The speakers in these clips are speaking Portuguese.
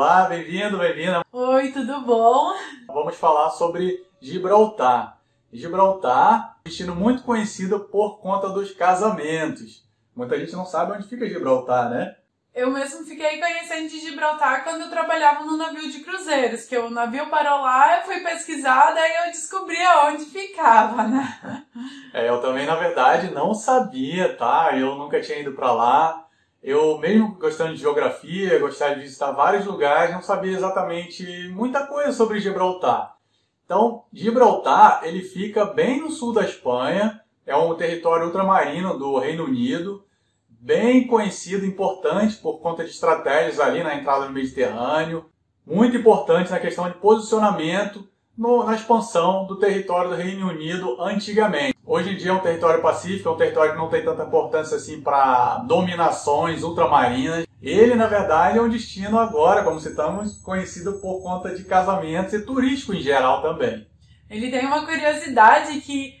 Olá, bem-vindo, bem-vinda. Oi, tudo bom? Vamos falar sobre Gibraltar. Gibraltar, destino muito conhecido por conta dos casamentos. Muita gente não sabe onde fica Gibraltar, né? Eu mesmo fiquei conhecendo de Gibraltar quando eu trabalhava no navio de cruzeiros, que o navio parou lá, eu fui pesquisar, daí eu descobri onde ficava, né? É, eu também, na verdade, não sabia, tá? Eu nunca tinha ido para lá. Eu, mesmo gostando de geografia, gostava de visitar vários lugares, não sabia exatamente muita coisa sobre Gibraltar. Então, Gibraltar, ele fica bem no sul da Espanha, é um território ultramarino do Reino Unido, bem conhecido, importante por conta de estratégias ali na entrada do Mediterrâneo, muito importante na questão de posicionamento no, na expansão do território do Reino Unido antigamente. Hoje em dia é um território pacífico, é um território que não tem tanta importância assim para dominações ultramarinas. Ele, na verdade, é um destino agora, como citamos, conhecido por conta de casamentos e turístico em geral também. Ele tem uma curiosidade que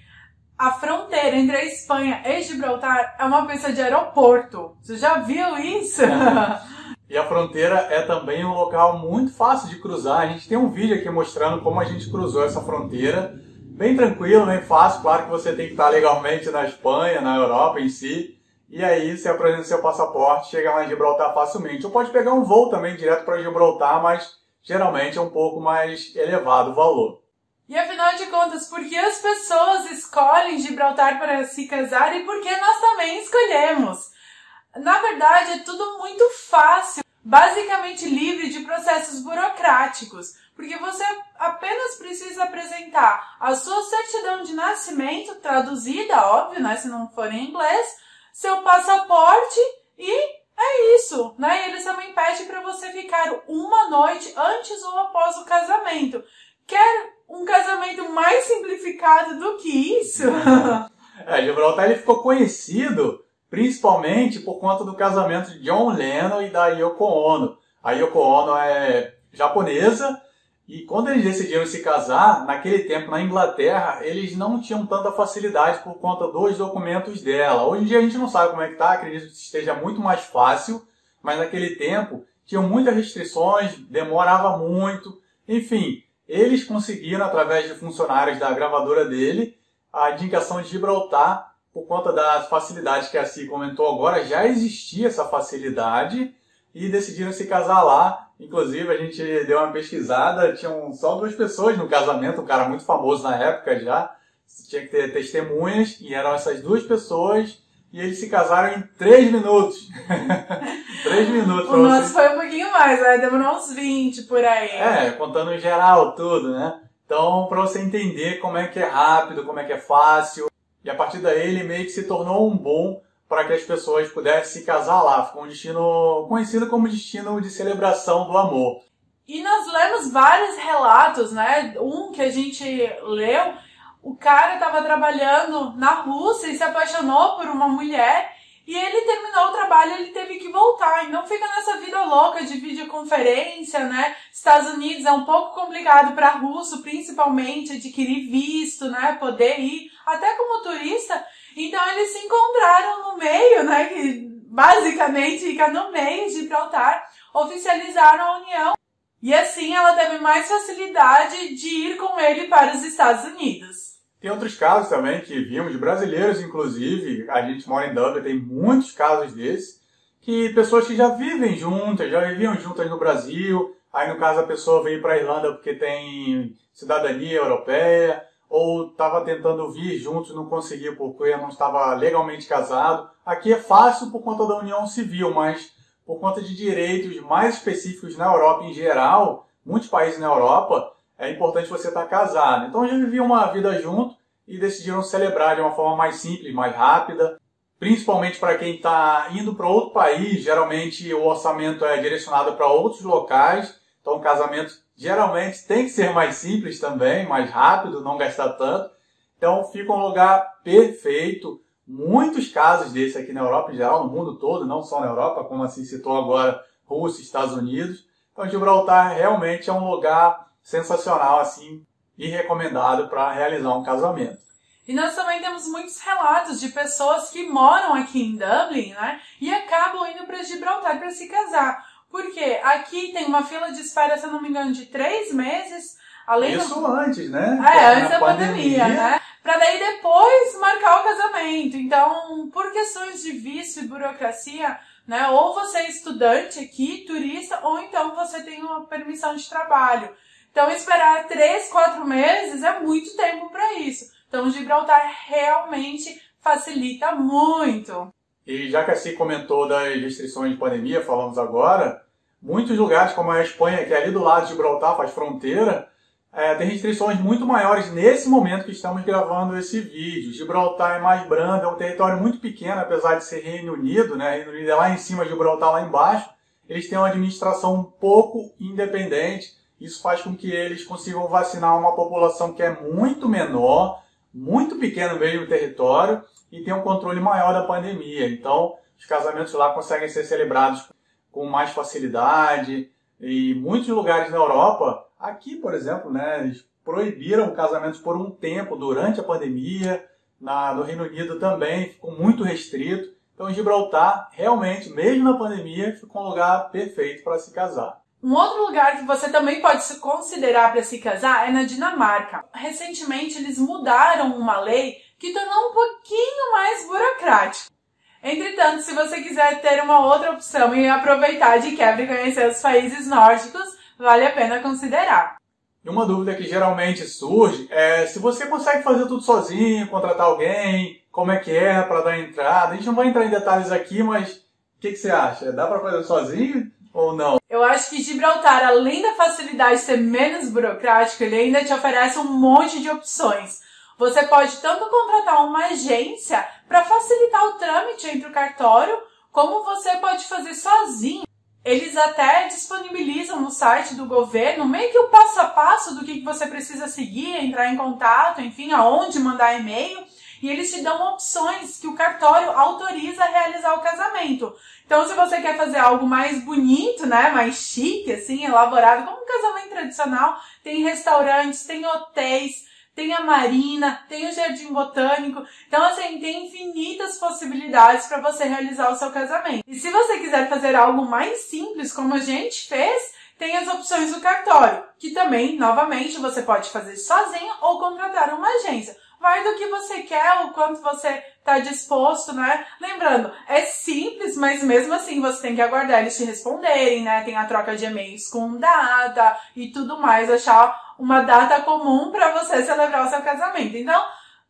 a fronteira entre a Espanha e Gibraltar é uma pista de aeroporto. Você já viu isso? e a fronteira é também um local muito fácil de cruzar. A gente tem um vídeo aqui mostrando como a gente cruzou essa fronteira. Bem tranquilo, bem fácil. Claro que você tem que estar legalmente na Espanha, na Europa em si. E aí você apresenta seu passaporte, chega lá em Gibraltar facilmente. Ou pode pegar um voo também direto para Gibraltar, mas geralmente é um pouco mais elevado o valor. E afinal de contas, por que as pessoas escolhem Gibraltar para se casar e por que nós também escolhemos? Na verdade, é tudo muito fácil, basicamente livre de processos burocráticos, porque você apenas precisa apresentar a sua certidão de nascimento, traduzida, óbvio, né, se não for em inglês, seu passaporte e é isso, né? E eles também pedem para você ficar uma noite antes ou após o casamento. Quer um casamento mais simplificado do que isso? é, Gibraltar ele ficou conhecido principalmente por conta do casamento de John Lennon e da Yoko Ono. A Yoko Ono é japonesa e quando eles decidiram se casar, naquele tempo na Inglaterra, eles não tinham tanta facilidade por conta dos documentos dela. Hoje em dia a gente não sabe como é que tá, acredito que esteja muito mais fácil, mas naquele tempo tinham muitas restrições, demorava muito, enfim, eles conseguiram, através de funcionários da gravadora dele, a indicação de Gibraltar, por conta das facilidades que a Si comentou agora, já existia essa facilidade e decidiram se casar lá. Inclusive, a gente deu uma pesquisada, tinham só duas pessoas no casamento, um cara muito famoso na época já, tinha que ter testemunhas, e eram essas duas pessoas e eles se casaram em 3 minutos. 3 minutos. O nosso você... foi um pouquinho mais, né? Demorou uns 20 por aí. É, contando em geral tudo, né? Então, para você entender como é que é rápido, como é que é fácil. E a partir daí ele meio que se tornou um bom para que as pessoas pudessem se casar lá. Ficou um destino conhecido como destino de celebração do amor. E nós lemos vários relatos, né? Um que a gente leu o cara estava trabalhando na Rússia e se apaixonou por uma mulher e ele terminou o trabalho, ele teve que voltar. Então fica nessa vida louca de videoconferência, né? Estados Unidos é um pouco complicado para russo, principalmente adquirir visto, né? Poder ir até como turista. Então eles se encontraram no meio, né? Que basicamente fica no meio de Gibraltar, oficializaram a união. E assim ela teve mais facilidade de ir com ele para os Estados Unidos. Tem outros casos também que vimos, brasileiros inclusive, a gente mora em Dublin, tem muitos casos desses, que pessoas que já vivem juntas, já viviam juntas no Brasil, aí no caso a pessoa veio para a Irlanda porque tem cidadania europeia, ou estava tentando vir juntos, não conseguiu porque não estava legalmente casado. Aqui é fácil por conta da união civil, mas por conta de direitos mais específicos na Europa em geral, muitos países na Europa, é importante você estar casado. Então já viviam uma vida junto e decidiram celebrar de uma forma mais simples, mais rápida. Principalmente para quem está indo para outro país, geralmente o orçamento é direcionado para outros locais. Então o casamento geralmente tem que ser mais simples também, mais rápido, não gastar tanto. Então fica um lugar perfeito. Muitos casos desse aqui na Europa em geral, no mundo todo, não só na Europa, como assim citou agora Rússia, Estados Unidos. Então Gibraltar realmente é um lugar sensacional assim e recomendado para realizar um casamento. E nós também temos muitos relatos de pessoas que moram aqui em Dublin, né? E acabam indo para Gibraltar para se casar. Porque aqui tem uma fila de espera, se eu não me engano, de três meses. Além Isso do... antes, né? É, antes da pandemia, pandemia, né? Pra daí depois marcar o casamento. Então, por questões de vício e burocracia, né? Ou você é estudante aqui, turista, ou então você tem uma permissão de trabalho. Então, esperar três, quatro meses é muito tempo para isso. Então, Gibraltar realmente facilita muito. E já que a Si comentou das restrições de pandemia, falamos agora, muitos lugares como a Espanha, que é ali do lado de Gibraltar, faz fronteira, é, tem restrições muito maiores nesse momento que estamos gravando esse vídeo. Gibraltar é mais brando, é um território muito pequeno, apesar de ser Reino Unido, né? Reino Unido é lá em cima, Gibraltar lá embaixo. Eles têm uma administração um pouco independente. Isso faz com que eles consigam vacinar uma população que é muito menor, muito pequeno mesmo o território, e tem um controle maior da pandemia. Então, os casamentos lá conseguem ser celebrados com mais facilidade. E muitos lugares na Europa, aqui, por exemplo, né, eles proibiram casamentos por um tempo durante a pandemia. Na, no Reino Unido também ficou muito restrito. Então, Gibraltar, realmente, mesmo na pandemia, ficou um lugar perfeito para se casar. Um outro lugar que você também pode se considerar para se casar é na Dinamarca. Recentemente, eles mudaram uma lei que tornou um pouquinho mais burocrático. Entretanto, se você quiser ter uma outra opção e aproveitar de quebra e conhecer os países nórdicos, vale a pena considerar. E uma dúvida que geralmente surge é se você consegue fazer tudo sozinho, contratar alguém, como é que é para dar entrada. A gente não vai entrar em detalhes aqui, mas o que, que você acha? Dá para fazer sozinho ou não? Eu acho que Gibraltar, além da facilidade de ser menos burocrático, ele ainda te oferece um monte de opções. Você pode tanto contratar uma agência para facilitar o trâmite entre o cartório, como você pode fazer sozinho. Eles até disponibilizam no site do governo meio que o passo a passo do que você precisa seguir, entrar em contato, enfim, aonde mandar e-mail. E eles te dão opções que o cartório autoriza a realizar o casamento. Então, se você quer fazer algo mais bonito, né, mais chique, assim, elaborado, como um casamento tradicional, tem restaurantes, tem hotéis, tem a marina, tem o jardim botânico. Então, assim, tem infinitas possibilidades para você realizar o seu casamento. E se você quiser fazer algo mais simples, como a gente fez, tem as opções do cartório, que também, novamente, você pode fazer sozinho ou contratar uma agência. Vai do que você quer, o quanto você está disposto, né? Lembrando, é simples, mas mesmo assim você tem que aguardar eles te responderem, né? Tem a troca de e-mails com data e tudo mais, achar uma data comum para você celebrar o seu casamento. Então,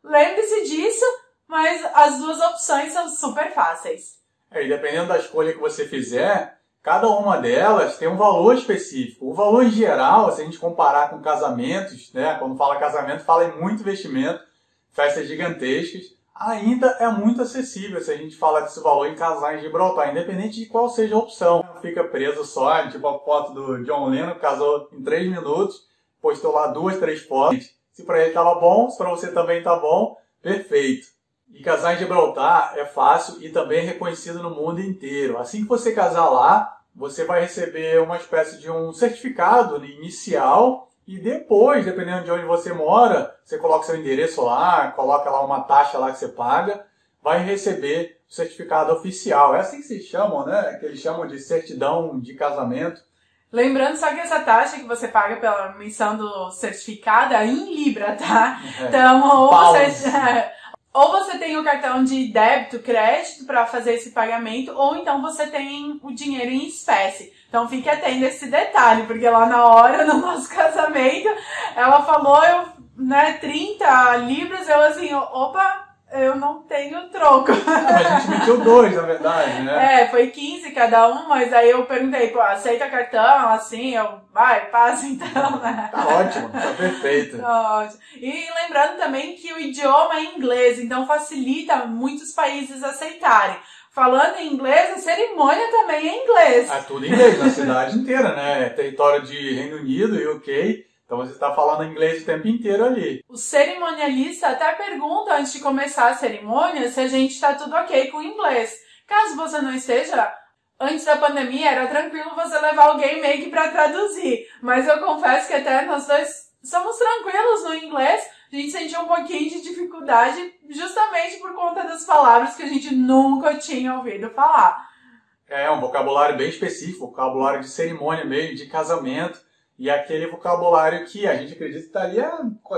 lembre-se disso, mas as duas opções são super fáceis. É, e dependendo da escolha que você fizer, cada uma delas tem um valor específico. O valor geral, se a gente comparar com casamentos, né? Quando fala casamento, fala em muito investimento, festas gigantescas, ainda é muito acessível se a gente fala desse valor em casais de Gibraltar, independente de qual seja a opção. Fica preso só, tipo a foto do John Lennon, casou em 3 minutos, postou lá duas, três fotos. Se para ele tava bom, se para você também tá bom, perfeito. E casar em Gibraltar é fácil e também reconhecido no mundo inteiro. Assim que você casar lá, você vai receber uma espécie de um certificado inicial e depois, dependendo de onde você mora, você coloca seu endereço lá, coloca lá uma taxa lá que você paga, vai receber o certificado oficial. É assim que se chamam, né? Que eles chamam de certidão de casamento. Lembrando só que essa taxa que você paga pela emissão do certificado é em Libra, tá? É. Então, ou você, ou você tem o cartão de débito, crédito para fazer esse pagamento, ou então você tem o dinheiro em espécie. Então fique atento a esse detalhe, porque lá na hora do nosso casamento, ela falou, eu, né, 30 libras, eu assim, opa, eu não tenho troco. Mas a gente emitiu dois, na verdade, né? É, foi 15 cada um, mas aí eu perguntei, pô, aceita cartão? Assim, eu, vai, passa então, né? Tá ótimo, tá perfeito. Tá ótimo. E lembrando também que o idioma é inglês, então facilita muitos países aceitarem. Falando em inglês, a cerimônia também é inglês. É tudo em inglês, na cidade inteira, né? É território de Reino Unido e UK. Então você está falando inglês o tempo inteiro ali. O cerimonialista até pergunta antes de começar a cerimônia se a gente está tudo ok com o inglês. Caso você não esteja, antes da pandemia era tranquilo você levar alguém meio que para traduzir. Mas eu confesso que até nós dois somos tranquilos no inglês. A gente sentiu um pouquinho de dificuldade justamente por conta das palavras que a gente nunca tinha ouvido falar. É um vocabulário bem específico, vocabulário de cerimônia mesmo, de casamento. E aquele vocabulário que a gente acredita que estaria,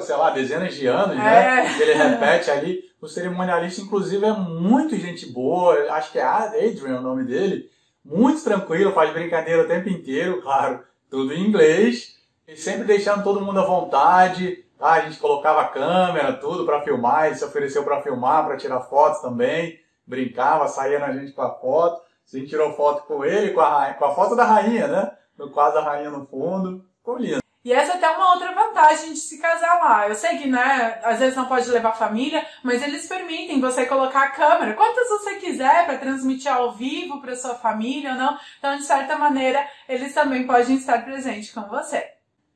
sei lá, dezenas de anos, né? É. Ele repete ali. O cerimonialista, inclusive, é muito gente boa. Acho que é Adrian o nome dele. Muito tranquilo, faz brincadeira o tempo inteiro, claro, tudo em inglês. E sempre deixando todo mundo à vontade. Tá? A gente colocava a câmera, tudo para filmar. Ele se ofereceu para filmar, para tirar fotos também. Brincava, saía na gente com a foto. A gente tirou foto com ele, com a, com a foto da rainha, né? No quadro da rainha no fundo. Ficou lindo. E essa é até uma outra vantagem de se casar lá. Eu sei que, né, às vezes não pode levar família, mas eles permitem você colocar a câmera, quantas você quiser, para transmitir ao vivo para sua família ou não. Então, de certa maneira, eles também podem estar presentes com você.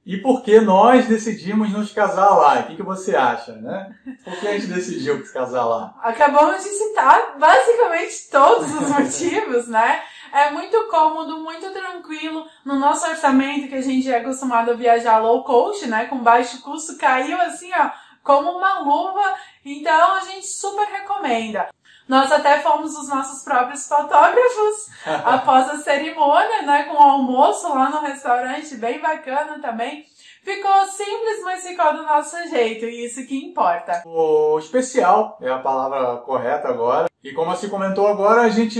E por que nós decidimos nos casar lá? O que, que você acha, né? Por que a gente decidiu se casar lá? Acabamos de citar basicamente todos os motivos, né? É muito cômodo, muito tranquilo. No nosso orçamento, que a gente é acostumado a viajar low cost, né? Com baixo custo, caiu assim, ó, como uma luva. Então a gente super recomenda. Nós até fomos os nossos próprios fotógrafos após a cerimônia, né? Com o almoço lá no restaurante, bem bacana também. Ficou simples, mas ficou do nosso jeito, e isso que importa. O especial é a palavra correta agora. E como assim comentou agora, a gente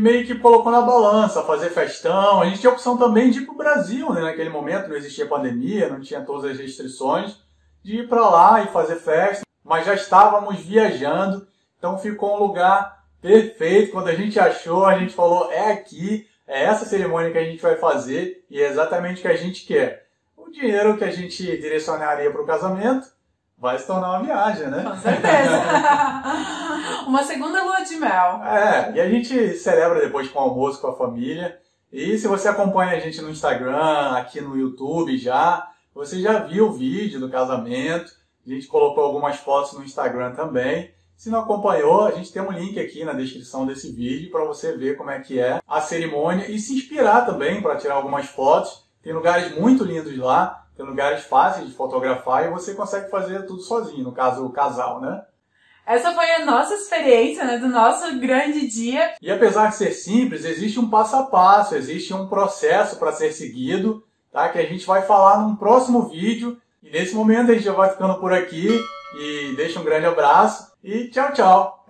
meio que colocou na balança, fazer festão. A gente tinha a opção também de ir pro Brasil, né? Naquele momento não existia pandemia, não tinha todas as restrições, de ir para lá e fazer festa. Mas já estávamos viajando, então ficou um lugar perfeito. Quando a gente achou, a gente falou, é aqui, é essa cerimônia que a gente vai fazer e é exatamente o que a gente quer. O dinheiro que a gente direcionaria para o casamento vai se tornar uma viagem, né? Com certeza. uma segunda lua de mel. É, e a gente celebra depois com almoço com a família. E se você acompanha a gente no Instagram, aqui no YouTube já, você já viu o vídeo do casamento. A gente colocou algumas fotos no Instagram também. Se não acompanhou, a gente tem um link aqui na descrição desse vídeo para você ver como é que é a cerimônia e se inspirar também para tirar algumas fotos. Tem lugares muito lindos lá, tem lugares fáceis de fotografar e você consegue fazer tudo sozinho, no caso o casal, né? Essa foi a nossa experiência, né, do nosso grande dia. E apesar de ser simples, existe um passo a passo, existe um processo para ser seguido, tá? Que a gente vai falar num próximo vídeo. E nesse momento a gente já vai ficando por aqui e deixa um grande abraço e tchau, tchau.